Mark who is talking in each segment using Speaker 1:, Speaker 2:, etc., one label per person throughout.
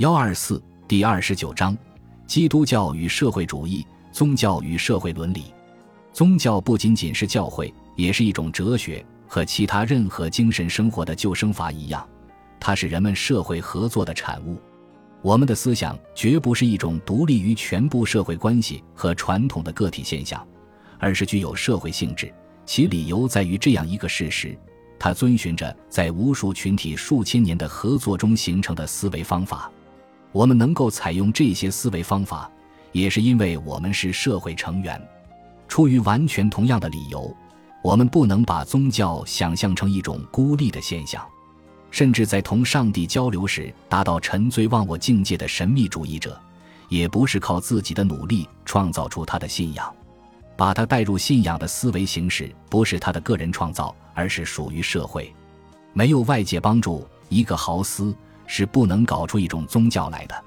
Speaker 1: 幺二四第二十九章：基督教与社会主义，宗教与社会伦理。宗教不仅仅是教会，也是一种哲学，和其他任何精神生活的救生法一样，它是人们社会合作的产物。我们的思想绝不是一种独立于全部社会关系和传统的个体现象，而是具有社会性质。其理由在于这样一个事实：它遵循着在无数群体数千年的合作中形成的思维方法。我们能够采用这些思维方法，也是因为我们是社会成员。出于完全同样的理由，我们不能把宗教想象成一种孤立的现象。甚至在同上帝交流时达到沉醉忘我境界的神秘主义者，也不是靠自己的努力创造出他的信仰。把他带入信仰的思维形式，不是他的个人创造，而是属于社会。没有外界帮助，一个豪斯是不能搞出一种宗教来的。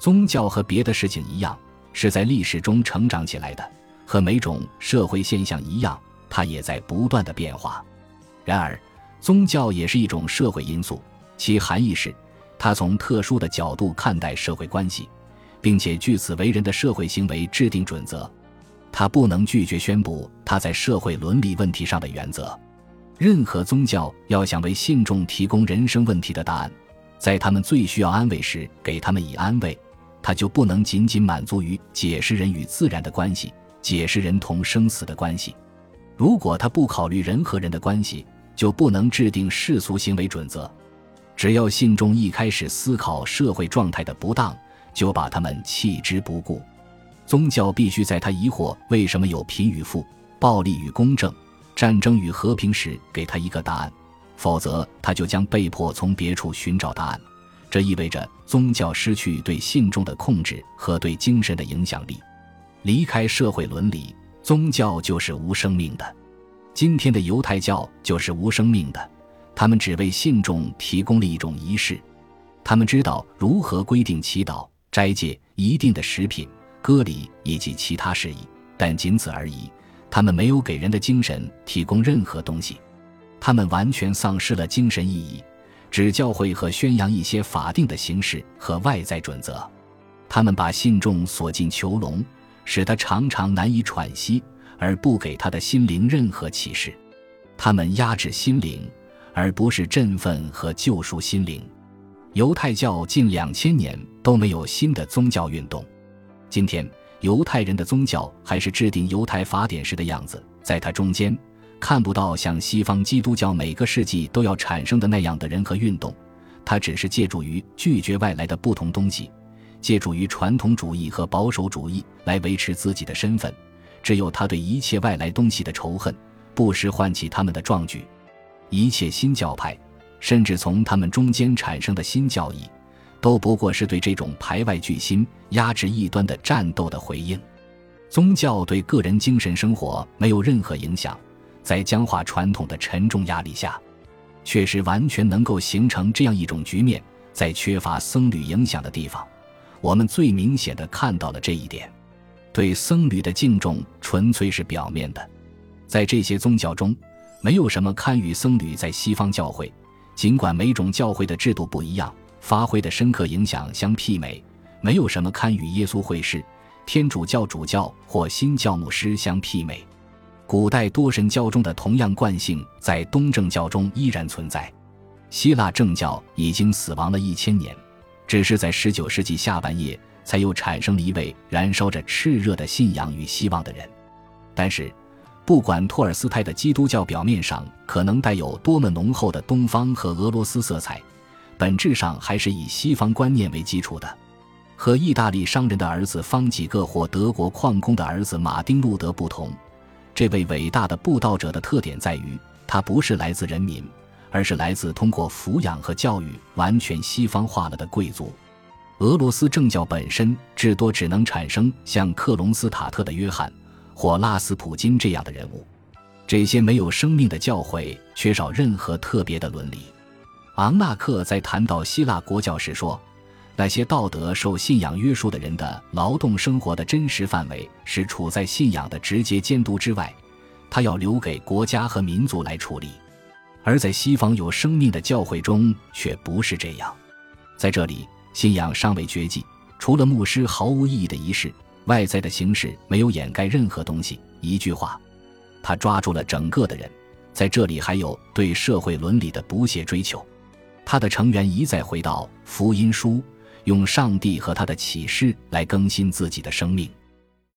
Speaker 1: 宗教和别的事情一样，是在历史中成长起来的，和每种社会现象一样，它也在不断的变化。然而，宗教也是一种社会因素，其含义是，它从特殊的角度看待社会关系，并且据此为人的社会行为制定准则。它不能拒绝宣布它在社会伦理问题上的原则。任何宗教要想为信众提供人生问题的答案，在他们最需要安慰时给他们以安慰，他就不能仅仅满足于解释人与自然的关系，解释人同生死的关系。如果他不考虑人和人的关系，就不能制定世俗行为准则。只要信众一开始思考社会状态的不当，就把他们弃之不顾。宗教必须在他疑惑为什么有贫与富、暴力与公正、战争与和平时给他一个答案，否则他就将被迫从别处寻找答案。这意味着宗教失去对信众的控制和对精神的影响力。离开社会伦理，宗教就是无生命的。今天的犹太教就是无生命的，他们只为信众提供了一种仪式，他们知道如何规定祈祷、斋戒、一定的食品、割礼以及其他事宜，但仅此而已。他们没有给人的精神提供任何东西，他们完全丧失了精神意义，只教会和宣扬一些法定的形式和外在准则。他们把信众锁进囚笼，使他常常难以喘息。而不给他的心灵任何启示，他们压制心灵，而不是振奋和救赎心灵。犹太教近两千年都没有新的宗教运动。今天，犹太人的宗教还是制定犹太法典时的样子，在它中间看不到像西方基督教每个世纪都要产生的那样的人和运动。它只是借助于拒绝外来的不同东西，借助于传统主义和保守主义来维持自己的身份。只有他对一切外来东西的仇恨，不时唤起他们的壮举。一切新教派，甚至从他们中间产生的新教义，都不过是对这种排外巨心、压制异端的战斗的回应。宗教对个人精神生活没有任何影响，在僵化传统的沉重压力下，确实完全能够形成这样一种局面。在缺乏僧侣影响的地方，我们最明显的看到了这一点。对僧侣的敬重纯粹是表面的，在这些宗教中，没有什么堪与僧侣在西方教会，尽管每种教会的制度不一样，发挥的深刻影响相媲美，没有什么堪与耶稣会士、天主教主教或新教牧师相媲美。古代多神教中的同样惯性在东正教中依然存在。希腊正教已经死亡了一千年，只是在十九世纪下半叶。才又产生了一位燃烧着炽热的信仰与希望的人，但是，不管托尔斯泰的基督教表面上可能带有多么浓厚的东方和俄罗斯色彩，本质上还是以西方观念为基础的。和意大利商人的儿子方几个或德国矿工的儿子马丁路德不同，这位伟大的布道者的特点在于，他不是来自人民，而是来自通过抚养和教育完全西方化了的贵族。俄罗斯政教本身至多只能产生像克隆斯塔特的约翰或拉斯普金这样的人物。这些没有生命的教诲缺少任何特别的伦理。昂纳克在谈到希腊国教时说：“那些道德受信仰约束的人的劳动生活的真实范围是处在信仰的直接监督之外，他要留给国家和民族来处理。而在西方有生命的教会中却不是这样。在这里。”信仰尚未绝迹，除了牧师毫无意义的仪式，外在的形式没有掩盖任何东西。一句话，他抓住了整个的人。在这里，还有对社会伦理的不懈追求。他的成员一再回到福音书，用上帝和他的启示来更新自己的生命。